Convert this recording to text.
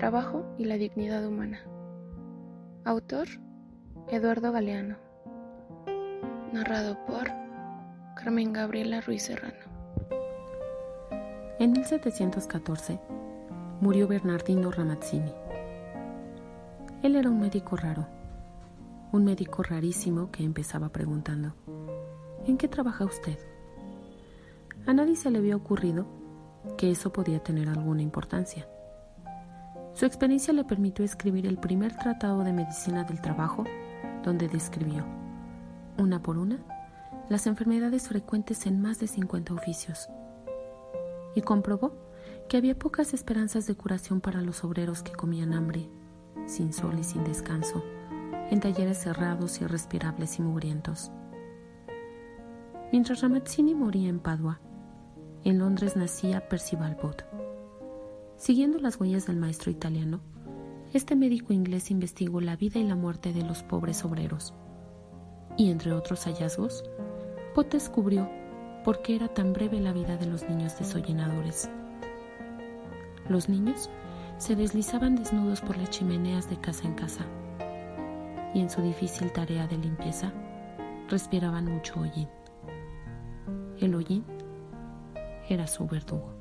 trabajo y la dignidad humana. Autor Eduardo Galeano. Narrado por Carmen Gabriela Ruiz Serrano. En 1714 murió Bernardino Ramazzini. Él era un médico raro, un médico rarísimo que empezaba preguntando, ¿en qué trabaja usted? A nadie se le había ocurrido que eso podía tener alguna importancia. Su experiencia le permitió escribir el primer tratado de medicina del trabajo, donde describió, una por una, las enfermedades frecuentes en más de 50 oficios, y comprobó que había pocas esperanzas de curación para los obreros que comían hambre, sin sol y sin descanso, en talleres cerrados, irrespirables y mugrientos. Mientras Ramazzini moría en Padua, en Londres nacía Percival Bott. Siguiendo las huellas del maestro italiano, este médico inglés investigó la vida y la muerte de los pobres obreros. Y entre otros hallazgos, Bott descubrió por qué era tan breve la vida de los niños desollenadores. Los niños se deslizaban desnudos por las chimeneas de casa en casa y en su difícil tarea de limpieza respiraban mucho hollín. El hollín era su verdugo.